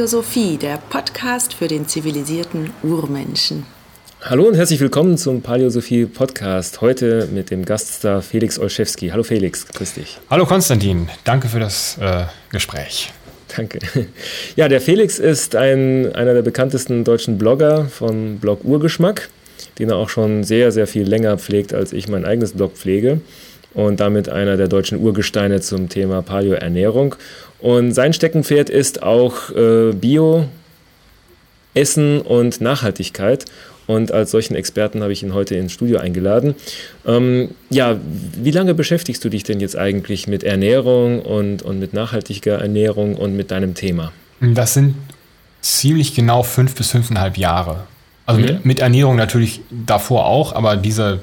Paläosophie, der Podcast für den zivilisierten Urmenschen. Hallo und herzlich willkommen zum Paläosophie Podcast. Heute mit dem Gaststar Felix Olszewski. Hallo Felix, grüß dich. Hallo Konstantin, danke für das äh, Gespräch. Danke. Ja, der Felix ist ein, einer der bekanntesten deutschen Blogger vom Blog Urgeschmack, den er auch schon sehr, sehr viel länger pflegt, als ich mein eigenes Blog pflege. Und damit einer der deutschen Urgesteine zum Thema Paleo-Ernährung. Und sein Steckenpferd ist auch äh, Bio, Essen und Nachhaltigkeit. Und als solchen Experten habe ich ihn heute ins Studio eingeladen. Ähm, ja, wie lange beschäftigst du dich denn jetzt eigentlich mit Ernährung und, und mit nachhaltiger Ernährung und mit deinem Thema? Das sind ziemlich genau fünf bis fünfeinhalb Jahre. Also mhm. mit, mit, Ernährung natürlich davor auch, aber dieser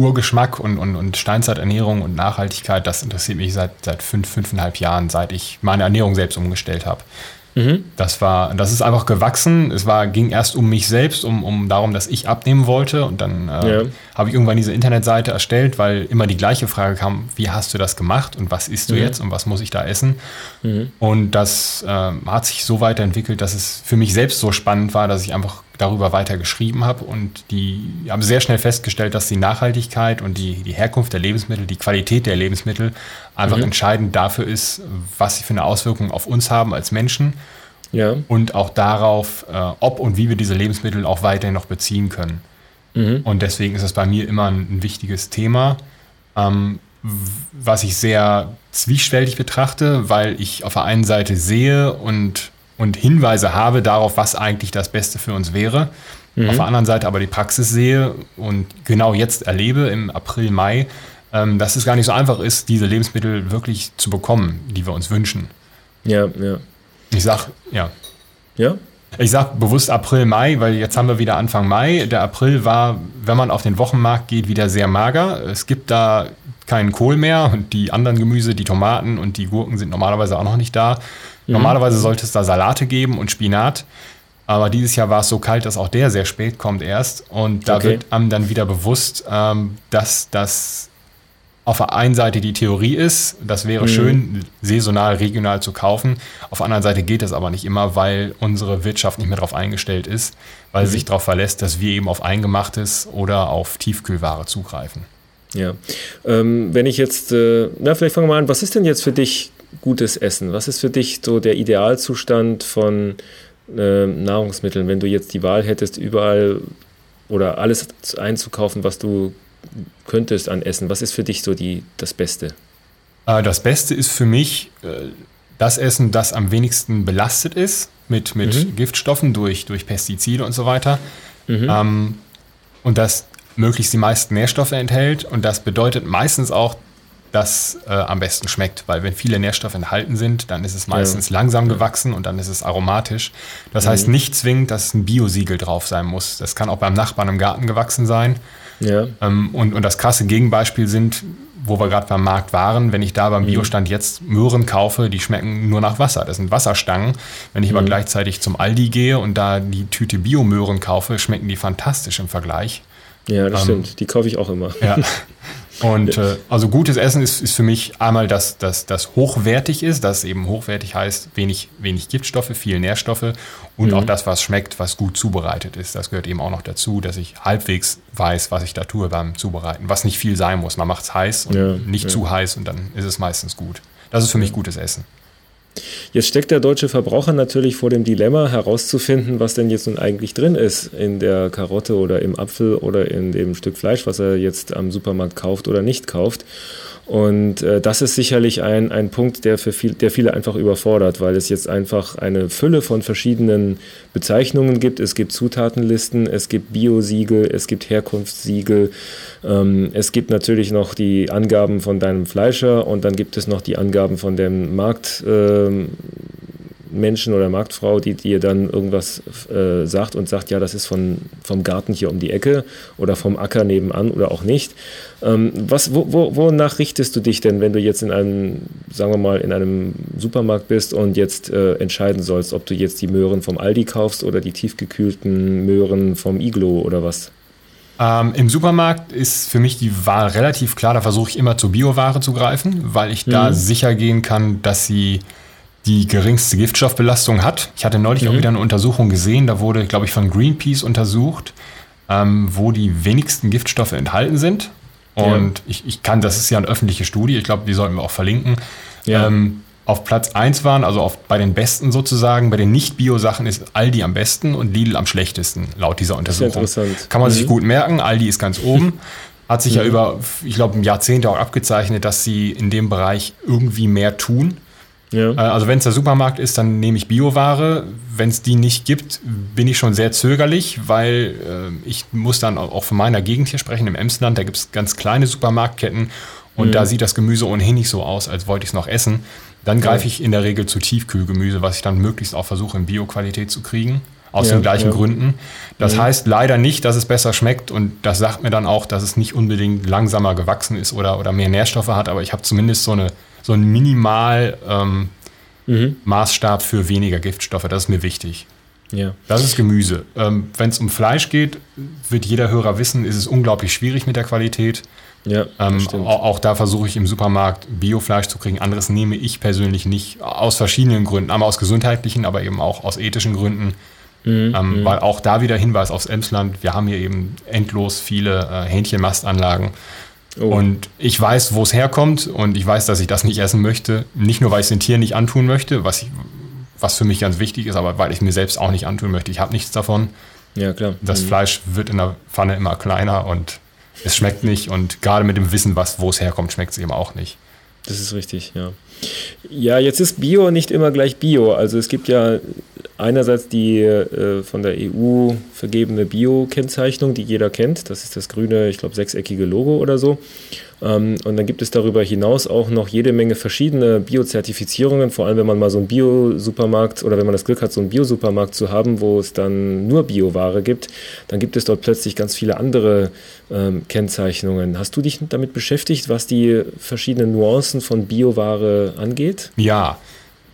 Urgeschmack und, und, und Steinzeiternährung und Nachhaltigkeit, das interessiert mich seit, seit fünf, fünfeinhalb Jahren, seit ich meine Ernährung selbst umgestellt habe. Mhm. Das war, das ist einfach gewachsen. Es war, ging erst um mich selbst, um, um darum, dass ich abnehmen wollte. Und dann äh, ja. habe ich irgendwann diese Internetseite erstellt, weil immer die gleiche Frage kam: Wie hast du das gemacht und was isst du mhm. jetzt und was muss ich da essen? Mhm. Und das äh, hat sich so weiterentwickelt, dass es für mich selbst so spannend war, dass ich einfach darüber weiter geschrieben habe und die haben sehr schnell festgestellt, dass die Nachhaltigkeit und die, die Herkunft der Lebensmittel, die Qualität der Lebensmittel einfach mhm. entscheidend dafür ist, was sie für eine Auswirkung auf uns haben als Menschen ja. und auch darauf, äh, ob und wie wir diese Lebensmittel auch weiterhin noch beziehen können. Mhm. Und deswegen ist es bei mir immer ein, ein wichtiges Thema, ähm, was ich sehr zwiespältig betrachte, weil ich auf der einen Seite sehe und und Hinweise habe darauf, was eigentlich das Beste für uns wäre. Mhm. Auf der anderen Seite aber die Praxis sehe und genau jetzt erlebe im April, Mai, ähm, dass es gar nicht so einfach ist, diese Lebensmittel wirklich zu bekommen, die wir uns wünschen. Ja, ja. Ich sag, ja. Ja? Ich sage bewusst April, Mai, weil jetzt haben wir wieder Anfang Mai. Der April war, wenn man auf den Wochenmarkt geht, wieder sehr mager. Es gibt da keinen Kohl mehr und die anderen Gemüse, die Tomaten und die Gurken sind normalerweise auch noch nicht da. Mhm. Normalerweise sollte es da Salate geben und Spinat. Aber dieses Jahr war es so kalt, dass auch der sehr spät kommt erst. Und da okay. wird einem dann wieder bewusst, ähm, dass das auf der einen Seite die Theorie ist, das wäre mhm. schön, saisonal, regional zu kaufen. Auf der anderen Seite geht das aber nicht immer, weil unsere Wirtschaft nicht mehr darauf eingestellt ist, weil mhm. sie sich darauf verlässt, dass wir eben auf Eingemachtes oder auf Tiefkühlware zugreifen. Ja, ähm, wenn ich jetzt, äh, na vielleicht fangen wir mal an, was ist denn jetzt für dich gutes Essen? Was ist für dich so der Idealzustand von äh, Nahrungsmitteln, wenn du jetzt die Wahl hättest, überall oder alles einzukaufen, was du könntest an Essen? Was ist für dich so die, das Beste? Äh, das Beste ist für mich äh, das Essen, das am wenigsten belastet ist mit, mit mhm. Giftstoffen durch, durch Pestizide und so weiter. Mhm. Ähm, und das möglichst die meisten Nährstoffe enthält. Und das bedeutet meistens auch, das äh, am besten schmeckt. Weil wenn viele Nährstoffe enthalten sind, dann ist es meistens ja. langsam gewachsen und dann ist es aromatisch. Das mhm. heißt nicht zwingend, dass ein Biosiegel drauf sein muss. Das kann auch beim Nachbarn im Garten gewachsen sein. Ja. Ähm, und, und das krasse Gegenbeispiel sind, wo wir gerade beim Markt waren, wenn ich da beim mhm. Biostand jetzt Möhren kaufe, die schmecken nur nach Wasser. Das sind Wasserstangen. Wenn ich mhm. aber gleichzeitig zum Aldi gehe und da die Tüte Biomöhren kaufe, schmecken die fantastisch im Vergleich. Ja, das ähm, stimmt. Die kaufe ich auch immer. Ja. Und äh, also gutes Essen ist, ist für mich einmal, dass das, das hochwertig ist, das eben hochwertig heißt, wenig, wenig Giftstoffe, viel Nährstoffe und mhm. auch das, was schmeckt, was gut zubereitet ist. Das gehört eben auch noch dazu, dass ich halbwegs weiß, was ich da tue beim Zubereiten. Was nicht viel sein muss. Man macht es heiß und ja, nicht ja. zu heiß und dann ist es meistens gut. Das ist für mich gutes Essen. Jetzt steckt der deutsche Verbraucher natürlich vor dem Dilemma herauszufinden, was denn jetzt nun eigentlich drin ist in der Karotte oder im Apfel oder in dem Stück Fleisch, was er jetzt am Supermarkt kauft oder nicht kauft. Und äh, das ist sicherlich ein, ein Punkt, der, für viel, der viele einfach überfordert, weil es jetzt einfach eine Fülle von verschiedenen Bezeichnungen gibt. Es gibt Zutatenlisten, es gibt Biosiegel, es gibt Herkunftssiegel, ähm, es gibt natürlich noch die Angaben von deinem Fleischer und dann gibt es noch die Angaben von dem Markt. Äh, Menschen oder Marktfrau, die dir dann irgendwas äh, sagt und sagt, ja, das ist von, vom Garten hier um die Ecke oder vom Acker nebenan oder auch nicht. Ähm, was, wo, wo, wonach richtest du dich denn, wenn du jetzt in einem, sagen wir mal, in einem Supermarkt bist und jetzt äh, entscheiden sollst, ob du jetzt die Möhren vom Aldi kaufst oder die tiefgekühlten Möhren vom Iglo oder was? Ähm, Im Supermarkt ist für mich die Wahl relativ klar. Da versuche ich immer zur Bioware zu greifen, weil ich da mhm. sicher gehen kann, dass sie die geringste Giftstoffbelastung hat. Ich hatte neulich mhm. auch wieder eine Untersuchung gesehen, da wurde, glaube ich, von Greenpeace untersucht, ähm, wo die wenigsten Giftstoffe enthalten sind. Und ja. ich, ich kann, das ist ja eine öffentliche Studie, ich glaube, die sollten wir auch verlinken. Ja. Ähm, auf Platz 1 waren, also auf, bei den besten sozusagen, bei den Nicht-Bio-Sachen ist Aldi am besten und Lidl am schlechtesten, laut dieser Untersuchung. Kann man mhm. sich gut merken, Aldi ist ganz oben. Hat sich mhm. ja über, ich glaube, ein Jahrzehnt auch abgezeichnet, dass sie in dem Bereich irgendwie mehr tun. Ja. Äh, also wenn es der Supermarkt ist, dann nehme ich Bioware. Wenn es die nicht gibt, bin ich schon sehr zögerlich, weil äh, ich muss dann auch von meiner Gegend hier sprechen, im Emsland, da gibt es ganz kleine Supermarktketten und mhm. da sieht das Gemüse ohnehin nicht so aus, als wollte ich es noch essen. Dann greife ich in der Regel zu Tiefkühlgemüse, was ich dann möglichst auch versuche in Bio-Qualität zu kriegen. Aus ja, den gleichen ja. Gründen. Das mhm. heißt leider nicht, dass es besser schmeckt und das sagt mir dann auch, dass es nicht unbedingt langsamer gewachsen ist oder, oder mehr Nährstoffe hat, aber ich habe zumindest so, eine, so einen Minimal ähm, mhm. Maßstab für weniger Giftstoffe. Das ist mir wichtig. Ja. Das ist Gemüse. Ähm, Wenn es um Fleisch geht, wird jeder Hörer wissen, ist es unglaublich schwierig mit der Qualität. Ja, ähm, auch, auch, da versuche ich im Supermarkt Biofleisch zu kriegen. Anderes nehme ich persönlich nicht, aus verschiedenen Gründen. Einmal aus gesundheitlichen, aber eben auch aus ethischen Gründen. Mhm, ähm, mhm. weil auch da wieder Hinweis aufs Emsland. Wir haben hier eben endlos viele äh, Hähnchenmastanlagen. Oh. Und ich weiß, wo es herkommt und ich weiß, dass ich das nicht essen möchte. Nicht nur, weil ich es den Tieren nicht antun möchte, was, ich, was für mich ganz wichtig ist, aber weil ich mir selbst auch nicht antun möchte. Ich habe nichts davon. Ja, klar. Das mhm. Fleisch wird in der Pfanne immer kleiner und es schmeckt nicht und gerade mit dem Wissen, was, wo es herkommt, schmeckt es eben auch nicht. Das ist richtig, ja. Ja, jetzt ist Bio nicht immer gleich Bio. Also es gibt ja einerseits die äh, von der EU vergebene Bio-Kennzeichnung, die jeder kennt. Das ist das grüne, ich glaube, sechseckige Logo oder so. Ähm, und dann gibt es darüber hinaus auch noch jede Menge verschiedene Bio-Zertifizierungen, vor allem wenn man mal so einen Bio-Supermarkt oder wenn man das Glück hat, so einen Bio-Supermarkt zu haben, wo es dann nur Bioware gibt, dann gibt es dort plötzlich ganz viele andere ähm, Kennzeichnungen. Hast du dich damit beschäftigt, was die verschiedenen Nuancen von Bioware angeht? Ja.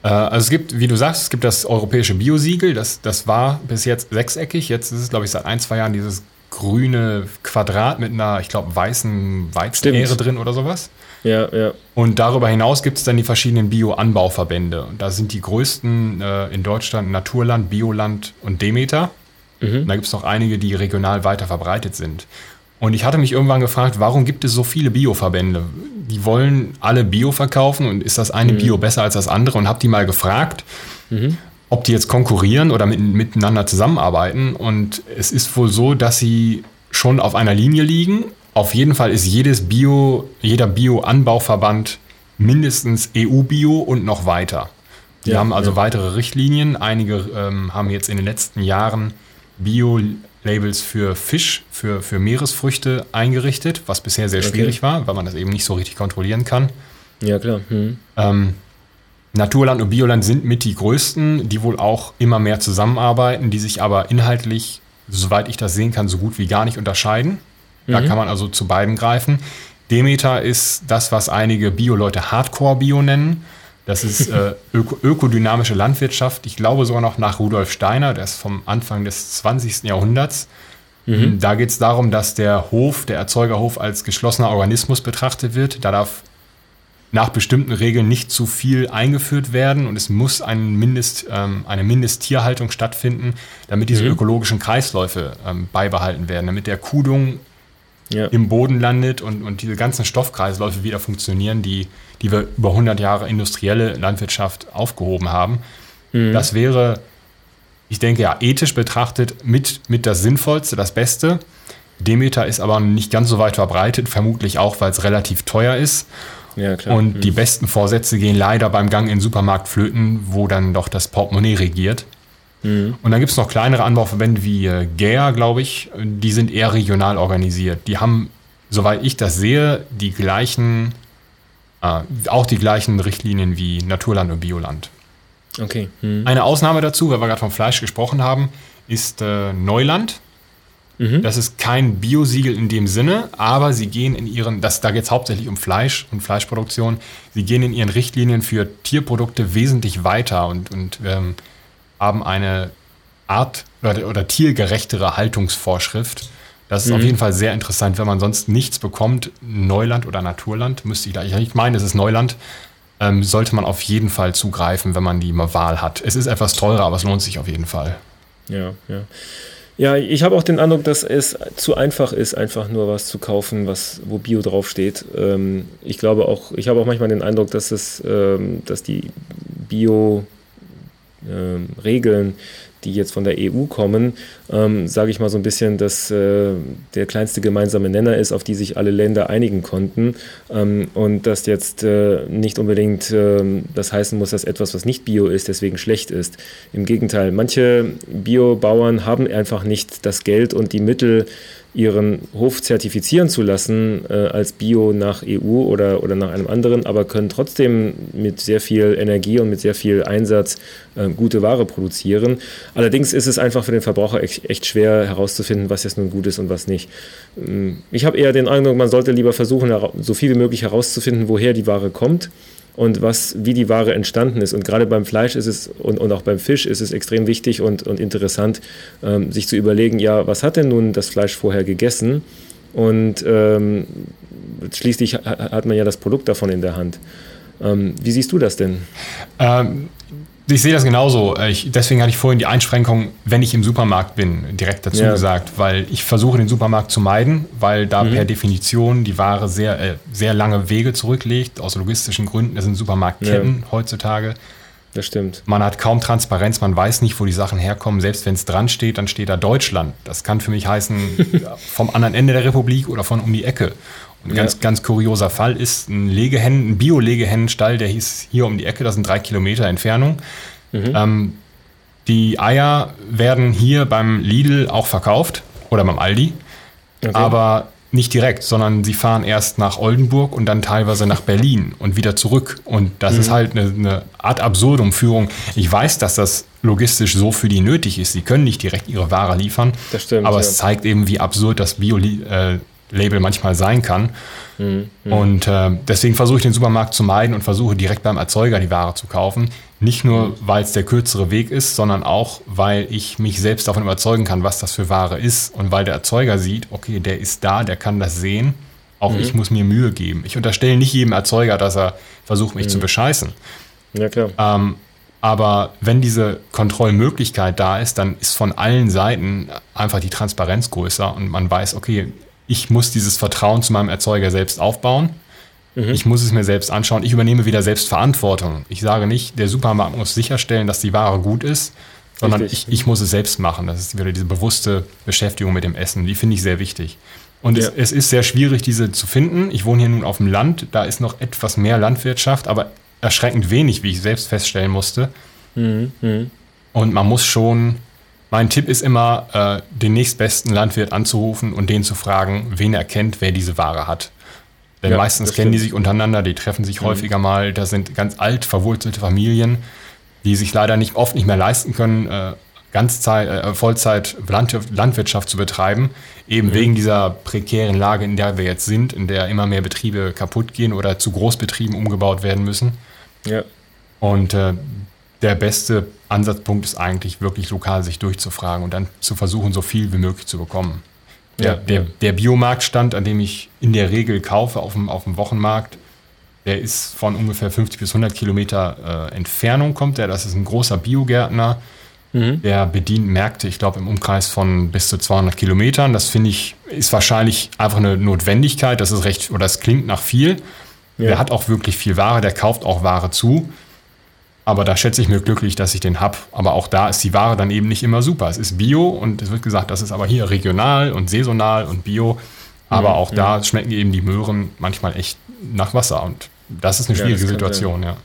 Äh, also es gibt, wie du sagst, es gibt das europäische Biosiegel, das, das war bis jetzt sechseckig, jetzt ist es, glaube ich, seit ein, zwei Jahren dieses grüne Quadrat mit einer, ich glaube, weißen Weizenähre drin oder sowas. Ja, ja. Und darüber hinaus gibt es dann die verschiedenen Bio-Anbauverbände. Und da sind die größten äh, in Deutschland Naturland, Bioland und Demeter. Mhm. Und da gibt es noch einige, die regional weiter verbreitet sind. Und ich hatte mich irgendwann gefragt, warum gibt es so viele Bio-Verbände? Die wollen alle Bio verkaufen und ist das eine mhm. Bio besser als das andere? Und habe die mal gefragt. Mhm ob die jetzt konkurrieren oder mit, miteinander zusammenarbeiten. Und es ist wohl so, dass sie schon auf einer Linie liegen. Auf jeden Fall ist jedes Bio, jeder Bio-Anbauverband mindestens EU-Bio und noch weiter. Die ja, haben also ja. weitere Richtlinien. Einige ähm, haben jetzt in den letzten Jahren Bio-Labels für Fisch, für, für Meeresfrüchte eingerichtet, was bisher sehr schwierig okay. war, weil man das eben nicht so richtig kontrollieren kann. Ja, klar. Hm. Ähm, Naturland und Bioland sind mit die größten, die wohl auch immer mehr zusammenarbeiten, die sich aber inhaltlich, soweit ich das sehen kann, so gut wie gar nicht unterscheiden. Da mhm. kann man also zu beiden greifen. Demeter ist das, was einige Bio-Leute Hardcore-Bio nennen. Das ist äh, öko ökodynamische Landwirtschaft. Ich glaube sogar noch nach Rudolf Steiner, der ist vom Anfang des 20. Jahrhunderts. Mhm. Da geht es darum, dass der Hof, der Erzeugerhof, als geschlossener Organismus betrachtet wird. Da darf nach bestimmten Regeln nicht zu viel eingeführt werden und es muss ein Mindest, ähm, eine Mindesttierhaltung stattfinden, damit diese mhm. ökologischen Kreisläufe ähm, beibehalten werden, damit der Kudung ja. im Boden landet und, und diese ganzen Stoffkreisläufe wieder funktionieren, die, die wir über 100 Jahre industrielle Landwirtschaft aufgehoben haben. Mhm. Das wäre, ich denke ja, ethisch betrachtet mit, mit das Sinnvollste, das Beste. Demeter ist aber nicht ganz so weit verbreitet, vermutlich auch, weil es relativ teuer ist. Ja, klar. Und mhm. die besten Vorsätze gehen leider beim Gang in den Supermarkt flöten, wo dann doch das Portemonnaie regiert. Mhm. Und dann gibt es noch kleinere Anbauverbände wie äh, GEA, glaube ich, die sind eher regional organisiert. Die haben, soweit ich das sehe, die gleichen, äh, auch die gleichen Richtlinien wie Naturland und Bioland. Okay. Mhm. Eine Ausnahme dazu, weil wir gerade vom Fleisch gesprochen haben, ist äh, Neuland. Mhm. Das ist kein Biosiegel in dem Sinne, aber sie gehen in ihren, das, da geht es hauptsächlich um Fleisch und Fleischproduktion, sie gehen in ihren Richtlinien für Tierprodukte wesentlich weiter und, und ähm, haben eine art- oder, oder, tiergerechtere Haltungsvorschrift. Das ist mhm. auf jeden Fall sehr interessant, wenn man sonst nichts bekommt. Neuland oder Naturland, müsste ich gleich. Ich meine, es ist Neuland. ähm, sollte man auf jeden Fall zugreifen, wenn man die mal Wahl hat. Es ist etwas teurer, aber es lohnt sich auf jeden Fall. Ja, ja. Ja, ich habe auch den Eindruck, dass es zu einfach ist, einfach nur was zu kaufen, was, wo Bio draufsteht. Ähm, ich glaube auch, ich habe auch manchmal den Eindruck, dass es, ähm, dass die Bio-Regeln ähm, die jetzt von der EU kommen, ähm, sage ich mal so ein bisschen, dass äh, der kleinste gemeinsame Nenner ist, auf die sich alle Länder einigen konnten ähm, und dass jetzt äh, nicht unbedingt äh, das heißen muss, dass etwas, was nicht Bio ist, deswegen schlecht ist. Im Gegenteil, manche Biobauern haben einfach nicht das Geld und die Mittel, ihren Hof zertifizieren zu lassen äh, als Bio nach EU oder, oder nach einem anderen, aber können trotzdem mit sehr viel Energie und mit sehr viel Einsatz äh, gute Ware produzieren. Allerdings ist es einfach für den Verbraucher echt, echt schwer herauszufinden, was jetzt nun gut ist und was nicht. Ähm, ich habe eher den Eindruck, man sollte lieber versuchen, so viel wie möglich herauszufinden, woher die Ware kommt und was, wie die Ware entstanden ist. Und gerade beim Fleisch ist es und, und auch beim Fisch ist es extrem wichtig und, und interessant, ähm, sich zu überlegen, ja, was hat denn nun das Fleisch vorher gegessen? Und ähm, schließlich hat man ja das Produkt davon in der Hand. Ähm, wie siehst du das denn? Ich sehe das genauso. Äh, ich, deswegen hatte ich vorhin die Einschränkung, wenn ich im Supermarkt bin, direkt dazu ja. gesagt, weil ich versuche, den Supermarkt zu meiden, weil da mhm. per Definition die Ware sehr, äh, sehr lange Wege zurücklegt, aus logistischen Gründen. Das sind Supermarktketten ja. heutzutage. Das stimmt. Man hat kaum Transparenz, man weiß nicht, wo die Sachen herkommen. Selbst wenn es dran steht, dann steht da Deutschland. Das kann für mich heißen, vom anderen Ende der Republik oder von um die Ecke. Ein ganz, ja. ganz kurioser Fall ist ein Legehennen, ein Bio-Legehennenstall, der hieß hier um die Ecke, das sind drei Kilometer Entfernung. Mhm. Ähm, die Eier werden hier beim Lidl auch verkauft oder beim Aldi, okay. aber nicht direkt, sondern sie fahren erst nach Oldenburg und dann teilweise nach Berlin und wieder zurück. Und das mhm. ist halt eine, eine Art Absurdum-Führung. Ich weiß, dass das logistisch so für die nötig ist. Sie können nicht direkt ihre Ware liefern. Das stimmt. Aber ja. es zeigt eben, wie absurd das Bio, äh, Label manchmal sein kann. Mhm. Und äh, deswegen versuche ich den Supermarkt zu meiden und versuche direkt beim Erzeuger die Ware zu kaufen. Nicht nur, mhm. weil es der kürzere Weg ist, sondern auch, weil ich mich selbst davon überzeugen kann, was das für Ware ist und weil der Erzeuger sieht, okay, der ist da, der kann das sehen. Auch mhm. ich muss mir Mühe geben. Ich unterstelle nicht jedem Erzeuger, dass er versucht, mich zu mhm. bescheißen. Ja, klar. Ähm, aber wenn diese Kontrollmöglichkeit da ist, dann ist von allen Seiten einfach die Transparenz größer und man weiß, okay, ich muss dieses Vertrauen zu meinem Erzeuger selbst aufbauen. Mhm. Ich muss es mir selbst anschauen. Ich übernehme wieder selbst Verantwortung. Ich sage nicht, der Supermarkt muss sicherstellen, dass die Ware gut ist, sondern ich, ich, muss es selbst machen. Das ist wieder diese bewusste Beschäftigung mit dem Essen. Die finde ich sehr wichtig. Und ja. es, es, ist sehr schwierig, diese zu finden. Ich wohne hier nun auf dem Land. Da ist noch etwas mehr Landwirtschaft, aber erschreckend wenig, wie ich selbst feststellen musste. Mhm. Mhm. Und man muss schon mein Tipp ist immer, äh, den nächstbesten Landwirt anzurufen und den zu fragen, wen er kennt, wer diese Ware hat. Denn ja, meistens kennen die sich untereinander, die treffen sich mhm. häufiger mal. Da sind ganz alt verwurzelte Familien, die sich leider nicht oft nicht mehr leisten können, äh, Ganzzeit, äh, Vollzeit Landwirtschaft zu betreiben, eben mhm. wegen dieser prekären Lage, in der wir jetzt sind, in der immer mehr Betriebe kaputt gehen oder zu Großbetrieben umgebaut werden müssen. Ja. Und äh, der beste Ansatzpunkt ist eigentlich wirklich lokal sich durchzufragen und dann zu versuchen, so viel wie möglich zu bekommen. Der, ja, der, der Biomarktstand, an dem ich in der Regel kaufe auf dem, auf dem Wochenmarkt, der ist von ungefähr 50 bis 100 Kilometer äh, Entfernung kommt der. Das ist ein großer Biogärtner. Mhm. Der bedient Märkte, ich glaube, im Umkreis von bis zu 200 Kilometern. Das finde ich, ist wahrscheinlich einfach eine Notwendigkeit. Das ist recht, oder es klingt nach viel. Ja. Der hat auch wirklich viel Ware, der kauft auch Ware zu. Aber da schätze ich mir glücklich, dass ich den habe. Aber auch da ist die Ware dann eben nicht immer super. Es ist Bio und es wird gesagt, das ist aber hier regional und saisonal und Bio. Aber mhm, auch da schmecken eben die Möhren manchmal echt nach Wasser. Und das ist eine schwierige ja, Situation, ja.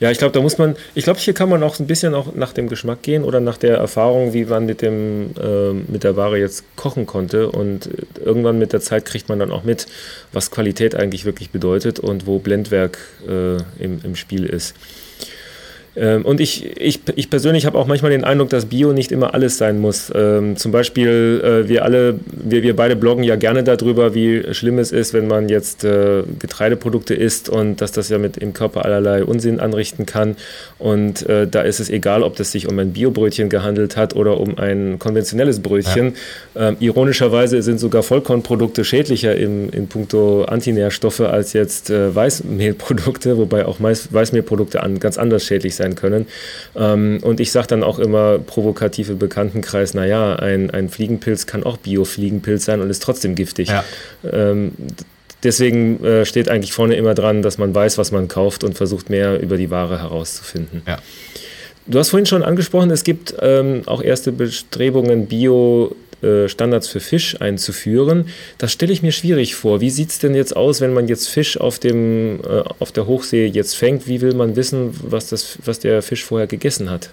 Ja. Ich glaube, da muss man, ich glaube, hier kann man auch ein bisschen auch nach dem Geschmack gehen oder nach der Erfahrung, wie man mit dem, äh, mit der Ware jetzt kochen konnte. Und irgendwann mit der Zeit kriegt man dann auch mit, was Qualität eigentlich wirklich bedeutet und wo Blendwerk äh, im, im Spiel ist. Ähm, und ich, ich, ich persönlich habe auch manchmal den Eindruck, dass Bio nicht immer alles sein muss. Ähm, zum Beispiel, äh, wir alle, wir, wir beide bloggen ja gerne darüber, wie schlimm es ist, wenn man jetzt äh, Getreideprodukte isst und dass das ja mit im Körper allerlei Unsinn anrichten kann. Und äh, da ist es egal, ob das sich um ein Biobrötchen gehandelt hat oder um ein konventionelles Brötchen. Ja. Ähm, ironischerweise sind sogar Vollkornprodukte schädlicher im, in puncto Antinährstoffe als jetzt Weißmehlprodukte, wobei auch Weißmehlprodukte an, ganz anders schädlich sein können. Ähm, und ich sage dann auch immer provokativ im Bekanntenkreis, naja, ein, ein Fliegenpilz kann auch Bio-Fliegenpilz sein und ist trotzdem giftig. Ja. Ähm, deswegen äh, steht eigentlich vorne immer dran, dass man weiß, was man kauft und versucht mehr über die Ware herauszufinden. Ja. Du hast vorhin schon angesprochen, es gibt ähm, auch erste Bestrebungen, Bio äh, Standards für Fisch einzuführen. Das stelle ich mir schwierig vor. Wie sieht es denn jetzt aus, wenn man jetzt Fisch auf, dem, äh, auf der Hochsee jetzt fängt? Wie will man wissen, was, das, was der Fisch vorher gegessen hat?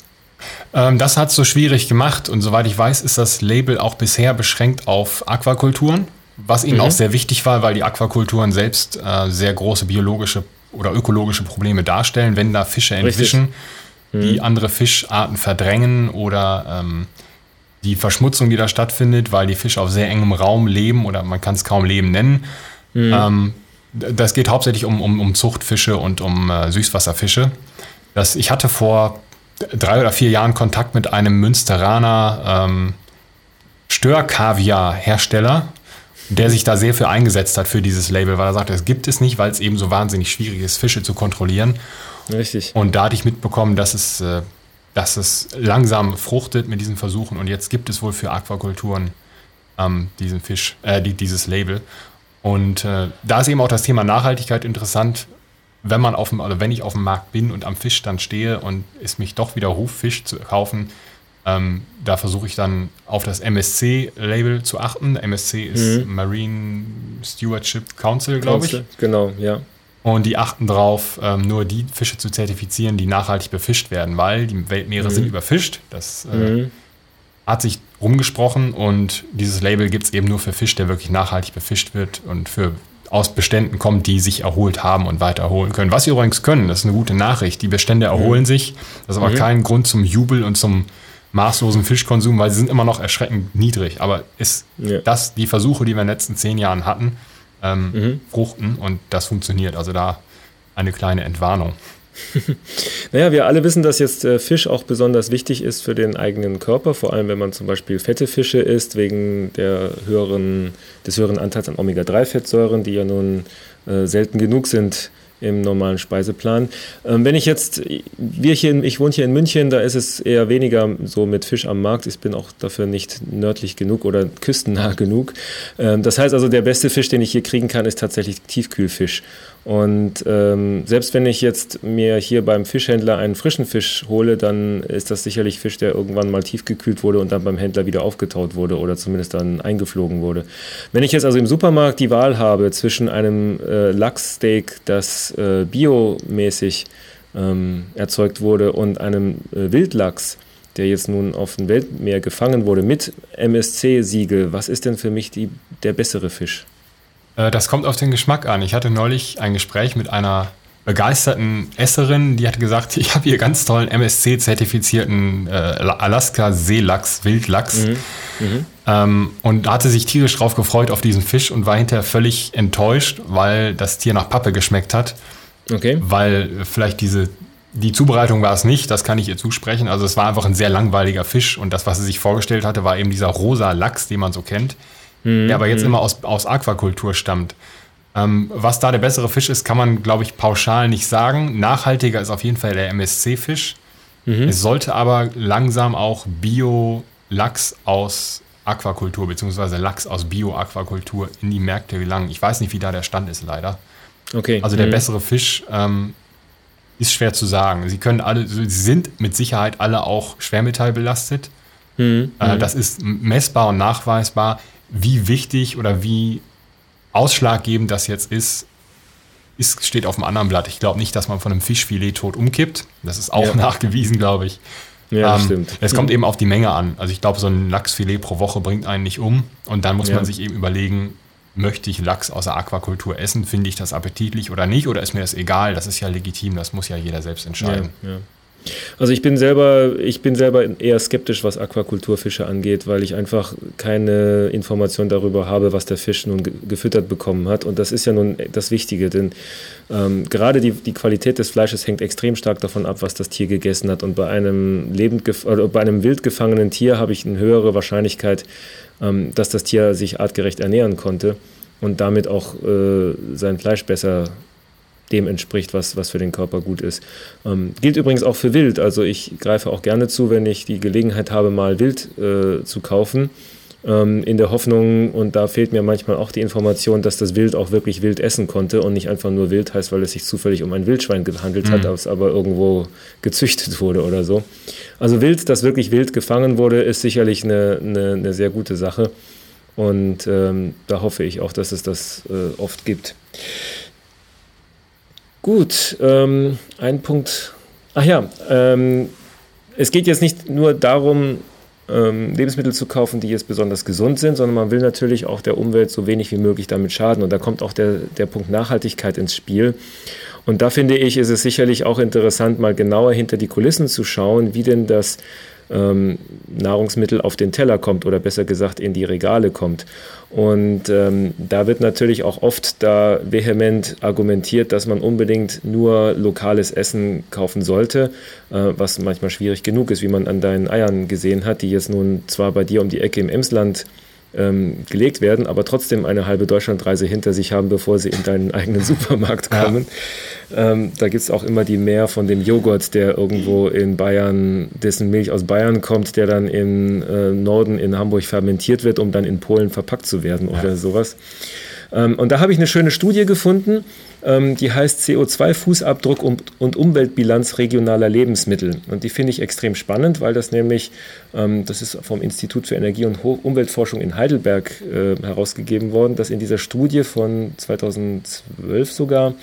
Ähm, das hat es so schwierig gemacht und soweit ich weiß, ist das Label auch bisher beschränkt auf Aquakulturen, was ihnen mhm. auch sehr wichtig war, weil die Aquakulturen selbst äh, sehr große biologische oder ökologische Probleme darstellen, wenn da Fische entwischen, mhm. die andere Fischarten verdrängen oder ähm, die Verschmutzung, die da stattfindet, weil die Fische auf sehr engem Raum leben oder man kann es kaum Leben nennen. Mhm. Ähm, das geht hauptsächlich um, um, um Zuchtfische und um äh, Süßwasserfische. Das, ich hatte vor drei oder vier Jahren Kontakt mit einem Münsteraner ähm, Störkaviar-Hersteller, der sich da sehr für eingesetzt hat für dieses Label, weil er sagte, es gibt es nicht, weil es eben so wahnsinnig schwierig ist, Fische zu kontrollieren. Richtig. Und da hatte ich mitbekommen, dass es äh, dass es langsam fruchtet mit diesen Versuchen und jetzt gibt es wohl für Aquakulturen ähm, diesen Fisch, äh, die, dieses Label. Und äh, da ist eben auch das Thema Nachhaltigkeit interessant. Wenn man auf dem, also wenn ich auf dem Markt bin und am Fischstand stehe und es mich doch wieder ruft, Fisch zu kaufen, ähm, da versuche ich dann auf das MSC-Label zu achten. MSC ist mhm. Marine Stewardship Council, glaube ich. Genau, ja. Und die achten darauf, ähm, nur die Fische zu zertifizieren, die nachhaltig befischt werden, weil die Weltmeere mhm. sind überfischt. Das äh, mhm. hat sich rumgesprochen und dieses Label gibt es eben nur für Fisch, der wirklich nachhaltig befischt wird und für aus Beständen kommt, die sich erholt haben und weiter erholen können. Was sie übrigens können, das ist eine gute Nachricht. Die Bestände erholen mhm. sich. Das ist aber mhm. kein Grund zum Jubel und zum maßlosen Fischkonsum, weil sie sind immer noch erschreckend niedrig. Aber ist ja. das die Versuche, die wir in den letzten zehn Jahren hatten, ähm, mhm. fruchten und das funktioniert. Also da eine kleine Entwarnung. naja, wir alle wissen, dass jetzt äh, Fisch auch besonders wichtig ist für den eigenen Körper, vor allem wenn man zum Beispiel fette Fische isst, wegen der höheren, des höheren Anteils an Omega-3-Fettsäuren, die ja nun äh, selten genug sind im normalen Speiseplan. Ähm, wenn ich jetzt, wir hier, ich wohne hier in München, da ist es eher weniger so mit Fisch am Markt. Ich bin auch dafür nicht nördlich genug oder küstennah genug. Ähm, das heißt also, der beste Fisch, den ich hier kriegen kann, ist tatsächlich Tiefkühlfisch. Und ähm, selbst wenn ich jetzt mir hier beim Fischhändler einen frischen Fisch hole, dann ist das sicherlich Fisch, der irgendwann mal tiefgekühlt wurde und dann beim Händler wieder aufgetaut wurde oder zumindest dann eingeflogen wurde. Wenn ich jetzt also im Supermarkt die Wahl habe zwischen einem äh, Lachssteak, das äh, biomäßig ähm, erzeugt wurde, und einem äh, Wildlachs, der jetzt nun auf dem Weltmeer gefangen wurde mit MSC-Siegel, was ist denn für mich die, der bessere Fisch? Äh, das kommt auf den Geschmack an. Ich hatte neulich ein Gespräch mit einer begeisterten Esserin, die hat gesagt, ich habe hier ganz tollen MSC-zertifizierten äh, Alaska-Seelachs, Wildlachs. Mhm. Mhm. Ähm, und hatte sich tierisch drauf gefreut auf diesen Fisch und war hinterher völlig enttäuscht, weil das Tier nach Pappe geschmeckt hat. Okay. Weil vielleicht diese, die Zubereitung war es nicht, das kann ich ihr zusprechen. Also es war einfach ein sehr langweiliger Fisch und das, was sie sich vorgestellt hatte, war eben dieser rosa Lachs, den man so kennt mhm. der aber jetzt mhm. immer aus, aus Aquakultur stammt. Ähm, was da der bessere Fisch ist, kann man, glaube ich, pauschal nicht sagen. Nachhaltiger ist auf jeden Fall der MSC-Fisch. Mhm. Es sollte aber langsam auch Bio-Lachs aus Aquakultur beziehungsweise Lachs aus Bio-Aquakultur in die Märkte gelangen. Ich weiß nicht, wie da der Stand ist, leider. Okay. Also der mhm. bessere Fisch ähm, ist schwer zu sagen. Sie können alle, sie sind mit Sicherheit alle auch schwermetallbelastet. Mhm. Äh, mhm. das ist messbar und nachweisbar wie wichtig oder wie ausschlaggebend das jetzt ist, ist steht auf dem anderen Blatt. Ich glaube nicht, dass man von einem Fischfilet tot umkippt. Das ist auch ja. nachgewiesen, glaube ich. Ja, ähm, stimmt. Es kommt eben auf die Menge an. Also ich glaube, so ein Lachsfilet pro Woche bringt einen nicht um. Und dann muss ja. man sich eben überlegen, möchte ich Lachs aus der Aquakultur essen? Finde ich das appetitlich oder nicht? Oder ist mir das egal? Das ist ja legitim, das muss ja jeder selbst entscheiden. Ja, ja. Also ich bin selber, ich bin selber eher skeptisch, was Aquakulturfische angeht, weil ich einfach keine Information darüber habe, was der Fisch nun gefüttert bekommen hat. Und das ist ja nun das Wichtige, denn ähm, gerade die, die Qualität des Fleisches hängt extrem stark davon ab, was das Tier gegessen hat. Und bei einem lebend oder bei einem wild gefangenen Tier habe ich eine höhere Wahrscheinlichkeit, ähm, dass das Tier sich artgerecht ernähren konnte und damit auch äh, sein Fleisch besser dem entspricht, was, was für den Körper gut ist. Ähm, gilt übrigens auch für Wild. Also ich greife auch gerne zu, wenn ich die Gelegenheit habe, mal Wild äh, zu kaufen. Ähm, in der Hoffnung, und da fehlt mir manchmal auch die Information, dass das Wild auch wirklich wild essen konnte und nicht einfach nur wild heißt, weil es sich zufällig um ein Wildschwein gehandelt mhm. hat, das aber irgendwo gezüchtet wurde oder so. Also Wild, das wirklich wild gefangen wurde, ist sicherlich eine, eine, eine sehr gute Sache. Und ähm, da hoffe ich auch, dass es das äh, oft gibt. Gut, ähm, ein Punkt. Ach ja, ähm, es geht jetzt nicht nur darum, ähm, Lebensmittel zu kaufen, die jetzt besonders gesund sind, sondern man will natürlich auch der Umwelt so wenig wie möglich damit schaden. Und da kommt auch der, der Punkt Nachhaltigkeit ins Spiel. Und da finde ich, ist es sicherlich auch interessant, mal genauer hinter die Kulissen zu schauen, wie denn das ähm, Nahrungsmittel auf den Teller kommt oder besser gesagt in die Regale kommt. Und ähm, da wird natürlich auch oft da vehement argumentiert, dass man unbedingt nur lokales Essen kaufen sollte, äh, was manchmal schwierig genug ist, wie man an deinen Eiern gesehen hat, die jetzt nun zwar bei dir um die Ecke im Emsland ähm, gelegt werden, aber trotzdem eine halbe Deutschlandreise hinter sich haben, bevor sie in deinen eigenen Supermarkt kommen. Ja. Ähm, da gibt es auch immer die Mehr von dem Joghurt, der irgendwo in Bayern, dessen Milch aus Bayern kommt, der dann im äh, Norden in Hamburg fermentiert wird, um dann in Polen verpackt zu werden ja. oder sowas. Ähm, und da habe ich eine schöne Studie gefunden, ähm, die heißt CO2-Fußabdruck und, Umweltbilanz regionaler Lebensmittel. Und die finde ich extrem spannend, weil das nämlich, ähm, das ist vom Institut für Energie- und Umweltforschung in Heidelberg äh, herausgegeben worden, dass in dieser Studie von 2012 sogar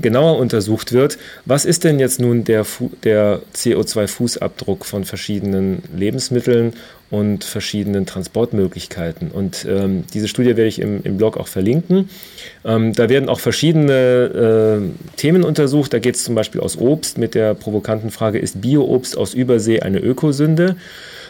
genauer untersucht wird, was ist denn jetzt nun der, der CO2-Fußabdruck von verschiedenen Lebensmitteln und verschiedenen Transportmöglichkeiten. Und ähm, diese Studie werde ich im, im Blog auch verlinken. Ähm, da werden auch verschiedene äh, Themen untersucht. Da geht es zum Beispiel aus Obst mit der provokanten Frage, ist Bio-Obst aus Übersee eine Ökosünde?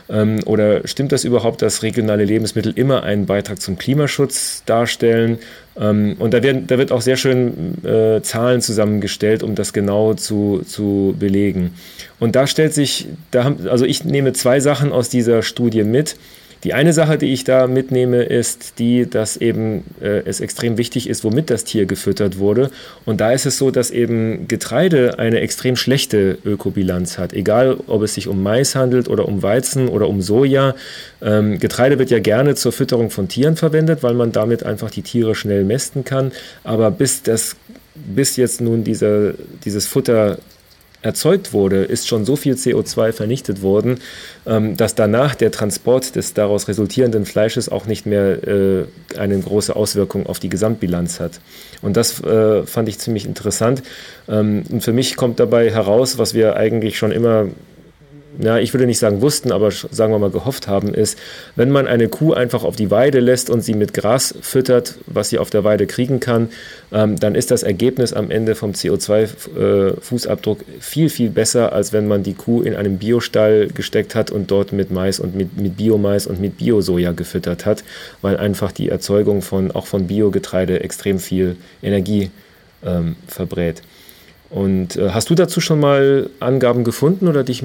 Ähm, oder stimmt das überhaupt, dass regionale Lebensmittel immer einen Beitrag zum Klimaschutz darstellen? Ähm, und da, werden, da wird auch sehr schön äh, Zahlen zusammengestellt, um das genau zu, zu belegen. Und da stellt sich, da haben, also ich nehme zwei Sachen aus dieser Studie mit. Die eine Sache, die ich da mitnehme, ist die, dass eben äh, es extrem wichtig ist, womit das Tier gefüttert wurde. Und da ist es so, dass eben Getreide eine extrem schlechte Ökobilanz hat. Egal, ob es sich um Mais handelt oder um Weizen oder um Soja. Ähm, Getreide wird ja gerne zur Fütterung von Tieren verwendet, weil man damit einfach die Tiere schnell mästen kann. Aber bis das bis jetzt nun dieser, dieses Futter erzeugt wurde, ist schon so viel CO2 vernichtet worden, ähm, dass danach der Transport des daraus resultierenden Fleisches auch nicht mehr äh, eine große Auswirkung auf die Gesamtbilanz hat. Und das äh, fand ich ziemlich interessant. Ähm, und für mich kommt dabei heraus, was wir eigentlich schon immer ja, ich würde nicht sagen wussten, aber sagen wir mal gehofft haben, ist, wenn man eine Kuh einfach auf die Weide lässt und sie mit Gras füttert, was sie auf der Weide kriegen kann, ähm, dann ist das Ergebnis am Ende vom CO2-Fußabdruck äh, viel, viel besser, als wenn man die Kuh in einem Biostall gesteckt hat und dort mit Mais und mit, mit Biomais und mit Biosoja gefüttert hat, weil einfach die Erzeugung von, auch von Biogetreide extrem viel Energie ähm, verbrät. Und äh, hast du dazu schon mal Angaben gefunden oder dich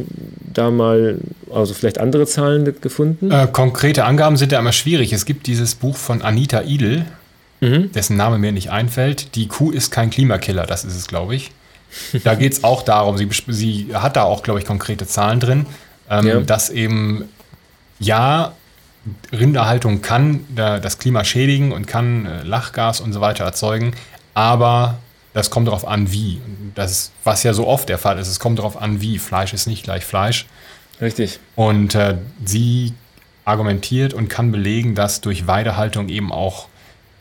da mal, also vielleicht andere Zahlen gefunden? Äh, konkrete Angaben sind ja immer schwierig. Es gibt dieses Buch von Anita Idel, mhm. dessen Name mir nicht einfällt. Die Kuh ist kein Klimakiller, das ist es, glaube ich. Da geht es auch darum, sie, sie, hat da auch, glaube ich, konkrete Zahlen drin, ähm, ja. dass eben, ja, Rinderhaltung kann das Klima schädigen und kann äh, Lachgas und so weiter erzeugen, aber das kommt darauf an, wie. Das ist, was ja so oft der Fall ist. Es kommt darauf an, wie. Fleisch ist nicht gleich Fleisch. Richtig. Und äh, sie argumentiert und kann belegen, dass durch Weidehaltung eben auch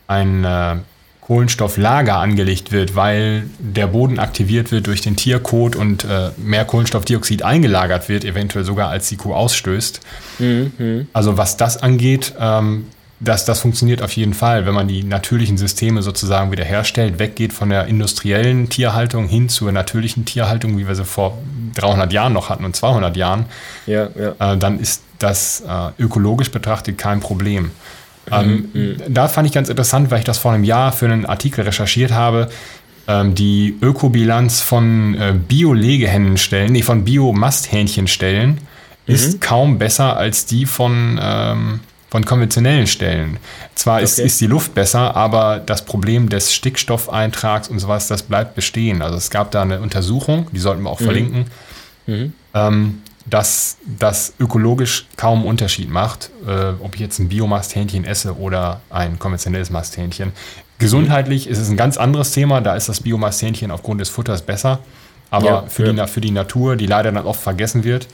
ein äh, Kohlenstofflager angelegt wird, weil der Boden aktiviert wird durch den Tierkot und äh, mehr Kohlenstoffdioxid eingelagert wird, eventuell sogar als die Kuh ausstößt. Mhm. Also was das angeht, ähm, das, das funktioniert auf jeden Fall, wenn man die natürlichen Systeme sozusagen wiederherstellt, weggeht von der industriellen Tierhaltung hin zur natürlichen Tierhaltung, wie wir sie vor 300 Jahren noch hatten und 200 Jahren, ja, ja. Äh, dann ist das äh, ökologisch betrachtet kein Problem. Ähm, mhm, mhm. Da fand ich ganz interessant, weil ich das vor einem Jahr für einen Artikel recherchiert habe, ähm, die Ökobilanz von äh, Bio-Legehennenstellen, nee, von Bio-Masthähnchenstellen mhm. ist kaum besser als die von, ähm, von konventionellen Stellen. Zwar okay. ist, ist die Luft besser, aber das Problem des Stickstoffeintrags und sowas, das bleibt bestehen. Also es gab da eine Untersuchung, die sollten wir auch mhm. verlinken, mhm. Ähm, dass das ökologisch kaum Unterschied macht, äh, ob ich jetzt ein Biomasthähnchen esse oder ein konventionelles Masthähnchen. Gesundheitlich ist es ein ganz anderes Thema, da ist das Biomasthähnchen aufgrund des Futters besser. Aber ja, für, ja. Die, für die Natur, die leider dann oft vergessen wird,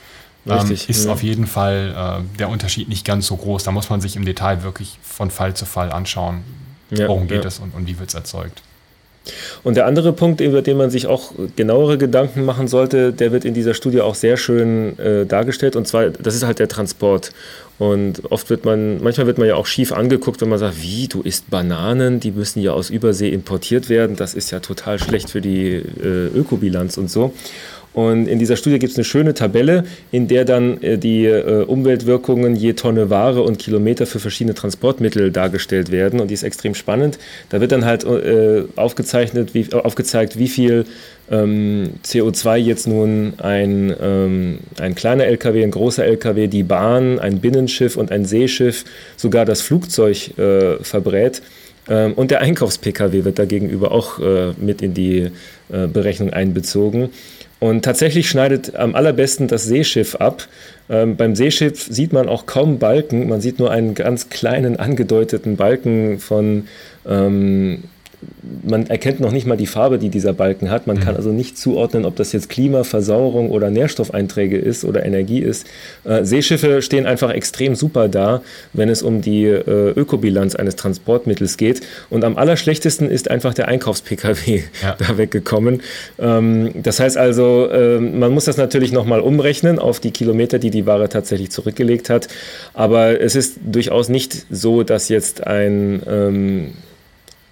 ähm, ist ja. auf jeden Fall äh, der Unterschied nicht ganz so groß. Da muss man sich im Detail wirklich von Fall zu Fall anschauen, worum geht es und, und wie wird es erzeugt. Und der andere Punkt, über den man sich auch genauere Gedanken machen sollte, der wird in dieser Studie auch sehr schön äh, dargestellt. Und zwar, das ist halt der Transport. Und oft wird man, manchmal wird man ja auch schief angeguckt, wenn man sagt, wie, du isst Bananen, die müssen ja aus Übersee importiert werden. Das ist ja total schlecht für die äh, Ökobilanz und so. Und in dieser Studie gibt es eine schöne Tabelle, in der dann äh, die äh, Umweltwirkungen je Tonne Ware und Kilometer für verschiedene Transportmittel dargestellt werden. Und die ist extrem spannend. Da wird dann halt äh, aufgezeichnet, wie, aufgezeigt, wie viel ähm, CO2 jetzt nun ein, ähm, ein kleiner LKW, ein großer LKW, die Bahn, ein Binnenschiff und ein Seeschiff, sogar das Flugzeug äh, verbrät. Ähm, und der Einkaufs-Pkw wird da gegenüber auch äh, mit in die äh, Berechnung einbezogen. Und tatsächlich schneidet am allerbesten das Seeschiff ab. Ähm, beim Seeschiff sieht man auch kaum Balken, man sieht nur einen ganz kleinen angedeuteten Balken von ähm, man erkennt noch nicht mal die Farbe, die dieser Balken hat. Man mhm. kann also nicht zuordnen, ob das jetzt Klima, Versauerung oder Nährstoffeinträge ist oder Energie ist. Äh, Seeschiffe stehen einfach extrem super da, wenn es um die äh, Ökobilanz eines Transportmittels geht. Und am allerschlechtesten ist einfach der Einkaufs-Pkw ja. da weggekommen. Ähm, das heißt also, äh, man muss das natürlich nochmal umrechnen auf die Kilometer, die die Ware tatsächlich zurückgelegt hat. Aber es ist durchaus nicht so, dass jetzt ein ähm,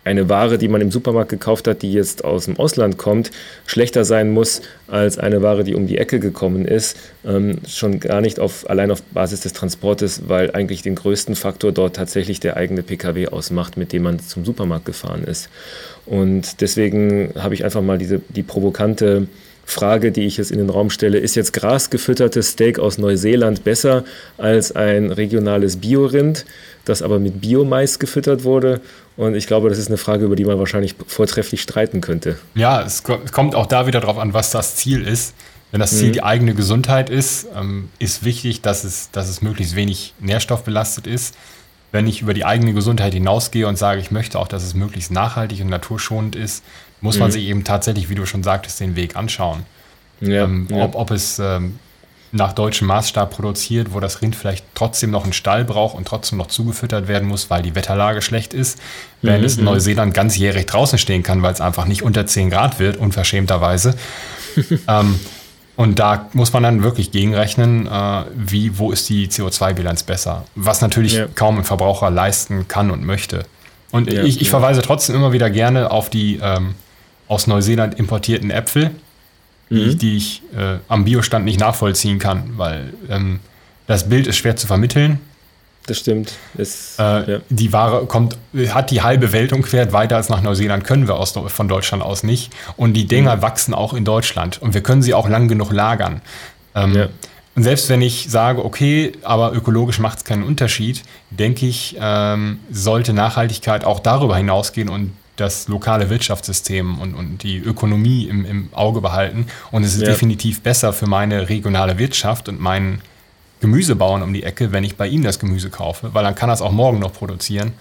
eine Ware, die man im Supermarkt gekauft hat, die jetzt aus dem Ausland kommt, schlechter sein muss als eine Ware, die um die Ecke gekommen ist. Ähm, schon gar nicht auf, allein auf Basis des Transportes, weil eigentlich den größten Faktor dort tatsächlich der eigene Pkw ausmacht, mit dem man zum Supermarkt gefahren ist. Und deswegen habe ich einfach mal diese, die provokante Frage, die ich jetzt in den Raum stelle, ist jetzt grasgefüttertes Steak aus Neuseeland besser als ein regionales Biorind, das aber mit Biomais gefüttert wurde? Und ich glaube, das ist eine Frage, über die man wahrscheinlich vortrefflich streiten könnte. Ja, es kommt auch da wieder darauf an, was das Ziel ist. Wenn das Ziel mhm. die eigene Gesundheit ist, ähm, ist wichtig, dass es, dass es möglichst wenig nährstoffbelastet ist. Wenn ich über die eigene Gesundheit hinausgehe und sage, ich möchte auch, dass es möglichst nachhaltig und naturschonend ist, muss man mhm. sich eben tatsächlich, wie du schon sagtest, den Weg anschauen. Ja, ähm, ja. Ob, ob es ähm, nach deutschem Maßstab produziert, wo das Rind vielleicht trotzdem noch einen Stall braucht und trotzdem noch zugefüttert werden muss, weil die Wetterlage schlecht ist, während mhm. es in mhm. Neuseeland ganzjährig draußen stehen kann, weil es einfach nicht unter 10 Grad wird, unverschämterweise. ähm, und da muss man dann wirklich gegenrechnen, äh, wie, wo ist die CO2-Bilanz besser, was natürlich ja. kaum ein Verbraucher leisten kann und möchte. Und ja, ich, ich ja. verweise trotzdem immer wieder gerne auf die ähm, aus Neuseeland importierten Äpfel, mhm. die, ich äh, am Biostand nicht nachvollziehen kann, weil ähm, das Bild ist schwer zu vermitteln. Das stimmt. Es, äh, ja. Die Ware kommt, hat die halbe Welt umquert, weiter als nach Neuseeland können wir aus, von Deutschland aus nicht. Und die Dinger mhm. wachsen auch in Deutschland und wir können sie auch lang genug lagern. Ähm, ja. Und selbst wenn ich sage, okay, aber ökologisch macht es keinen Unterschied, denke ich, ähm, sollte Nachhaltigkeit auch darüber hinausgehen und das lokale Wirtschaftssystem und, und die Ökonomie im, im Auge behalten. Und es ist ja. definitiv besser für meine regionale Wirtschaft und meinen Gemüsebauern um die Ecke, wenn ich bei ihm das Gemüse kaufe, weil dann kann er es auch morgen noch produzieren.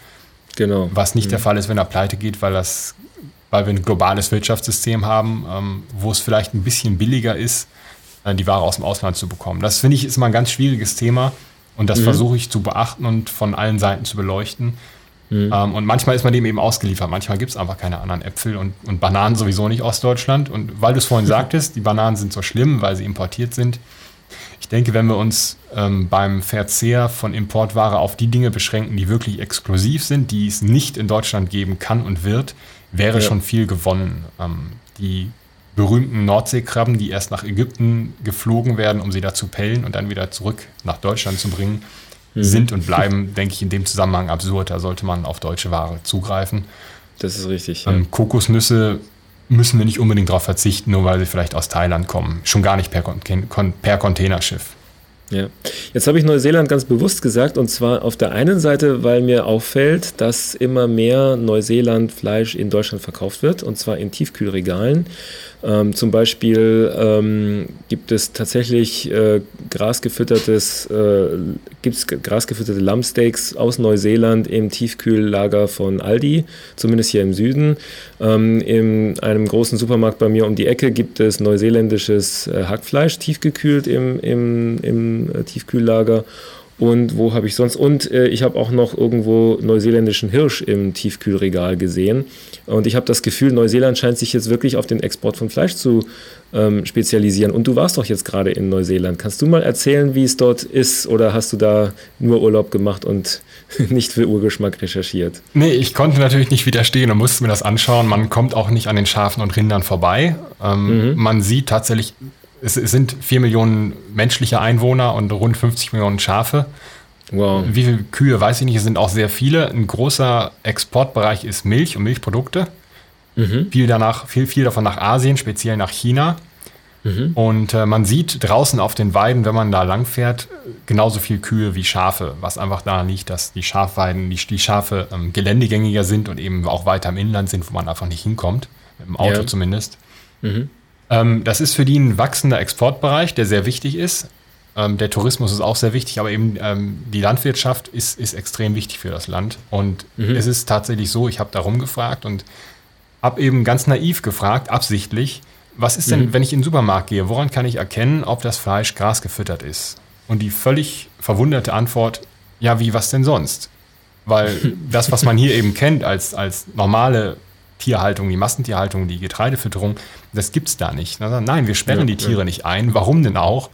Genau. Was nicht mhm. der Fall ist, wenn er pleite geht, weil das, weil wir ein globales Wirtschaftssystem haben, ähm, wo es vielleicht ein bisschen billiger ist, äh, die Ware aus dem Ausland zu bekommen. Das finde ich ist immer ein ganz schwieriges Thema und das mhm. versuche ich zu beachten und von allen Seiten zu beleuchten. Mhm. Ähm, und manchmal ist man dem eben ausgeliefert. Manchmal gibt es einfach keine anderen Äpfel und, und Bananen sowieso nicht aus Deutschland. Und weil du es vorhin sagtest, die Bananen sind so schlimm, weil sie importiert sind. Ich denke, wenn wir uns ähm, beim Verzehr von Importware auf die Dinge beschränken, die wirklich exklusiv sind, die es nicht in Deutschland geben kann und wird, wäre ja. schon viel gewonnen. Ähm, die berühmten Nordseekrabben, die erst nach Ägypten geflogen werden, um sie da zu pellen und dann wieder zurück nach Deutschland zu bringen, mhm. sind und bleiben, denke ich, in dem Zusammenhang absurd. Da sollte man auf deutsche Ware zugreifen. Das ist richtig. Ähm, ja. Kokosnüsse müssen wir nicht unbedingt darauf verzichten, nur weil sie vielleicht aus Thailand kommen. Schon gar nicht per, Con per Containerschiff. Ja, jetzt habe ich Neuseeland ganz bewusst gesagt und zwar auf der einen Seite, weil mir auffällt, dass immer mehr Neuseeland-Fleisch in Deutschland verkauft wird und zwar in Tiefkühlregalen. Ähm, zum Beispiel ähm, gibt es tatsächlich äh, grasgefüttertes, äh, gibt's grasgefütterte Lammsteaks aus Neuseeland im Tiefkühllager von Aldi, zumindest hier im Süden. Ähm, in einem großen Supermarkt bei mir um die Ecke gibt es neuseeländisches äh, Hackfleisch, tiefgekühlt im, im, im äh, Tiefkühllager. Und wo habe ich sonst? Und äh, ich habe auch noch irgendwo neuseeländischen Hirsch im Tiefkühlregal gesehen. Und ich habe das Gefühl, Neuseeland scheint sich jetzt wirklich auf den Export von Fleisch zu ähm, spezialisieren. Und du warst doch jetzt gerade in Neuseeland. Kannst du mal erzählen, wie es dort ist? Oder hast du da nur Urlaub gemacht und nicht für Urgeschmack recherchiert? Nee, ich konnte natürlich nicht widerstehen und musste mir das anschauen. Man kommt auch nicht an den Schafen und Rindern vorbei. Ähm, mhm. Man sieht tatsächlich es, es sind 4 Millionen menschliche Einwohner und rund 50 Millionen Schafe. Wow. Wie viele Kühe, weiß ich nicht, es sind auch sehr viele. Ein großer Exportbereich ist Milch und Milchprodukte. Mhm. Viel, danach, viel, viel davon nach Asien, speziell nach China. Mhm. Und äh, man sieht draußen auf den Weiden, wenn man da langfährt, genauso viel Kühe wie Schafe, was einfach daran liegt, dass die Schafweiden, die, die Schafe ähm, geländegängiger sind und eben auch weiter im Inland sind, wo man einfach nicht hinkommt, mit dem Auto ja. zumindest. Mhm. Ähm, das ist für die ein wachsender Exportbereich, der sehr wichtig ist. Ähm, der Tourismus ist auch sehr wichtig, aber eben ähm, die Landwirtschaft ist, ist extrem wichtig für das Land. Und mhm. es ist tatsächlich so, ich habe darum gefragt und habe eben ganz naiv gefragt, absichtlich, was ist denn, mhm. wenn ich in den Supermarkt gehe, woran kann ich erkennen, ob das Fleisch grasgefüttert ist? Und die völlig verwunderte Antwort, ja, wie was denn sonst? Weil das, was man hier eben kennt als, als normale Tierhaltung, die Massentierhaltung, die Getreidefütterung, das gibt es da nicht. Nein, wir sperren ja, die Tiere ja. nicht ein. Warum denn auch?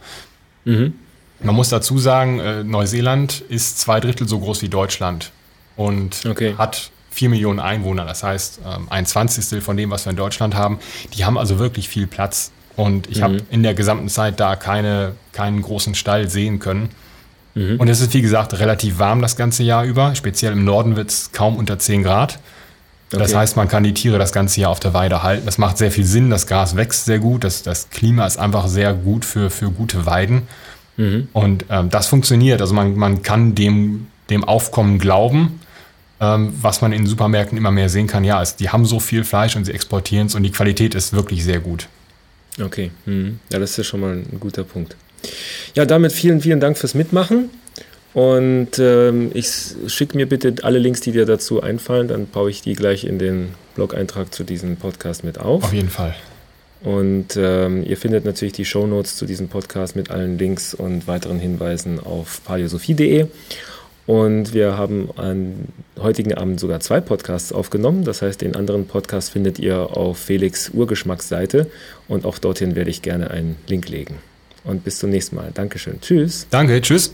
Mhm. Man muss dazu sagen, äh, Neuseeland ist zwei Drittel so groß wie Deutschland und okay. hat vier Millionen Einwohner. Das heißt, ähm, ein Zwanzigstel von dem, was wir in Deutschland haben. Die haben also wirklich viel Platz. Und ich mhm. habe in der gesamten Zeit da keine, keinen großen Stall sehen können. Mhm. Und es ist, wie gesagt, relativ warm das ganze Jahr über. Speziell im Norden wird es kaum unter 10 Grad. Okay. Das heißt, man kann die Tiere das ganze Jahr auf der Weide halten. Das macht sehr viel Sinn. Das Gras wächst sehr gut. Das, das Klima ist einfach sehr gut für, für gute Weiden. Mhm. Und ähm, das funktioniert. Also man, man kann dem, dem Aufkommen glauben, ähm, was man in Supermärkten immer mehr sehen kann. Ja, es, die haben so viel Fleisch und sie exportieren es und die Qualität ist wirklich sehr gut. Okay, mhm. ja, das ist ja schon mal ein guter Punkt. Ja, damit vielen, vielen Dank fürs Mitmachen. Und ähm, ich schicke mir bitte alle Links, die dir dazu einfallen, dann baue ich die gleich in den Blog-Eintrag zu diesem Podcast mit auf. Auf jeden Fall. Und ähm, ihr findet natürlich die Shownotes zu diesem Podcast mit allen Links und weiteren Hinweisen auf paleosophie.de. Und wir haben am heutigen Abend sogar zwei Podcasts aufgenommen. Das heißt, den anderen Podcast findet ihr auf Felix Urgeschmacksseite und auch dorthin werde ich gerne einen Link legen. Und bis zum nächsten Mal. Dankeschön. Tschüss. Danke. Tschüss.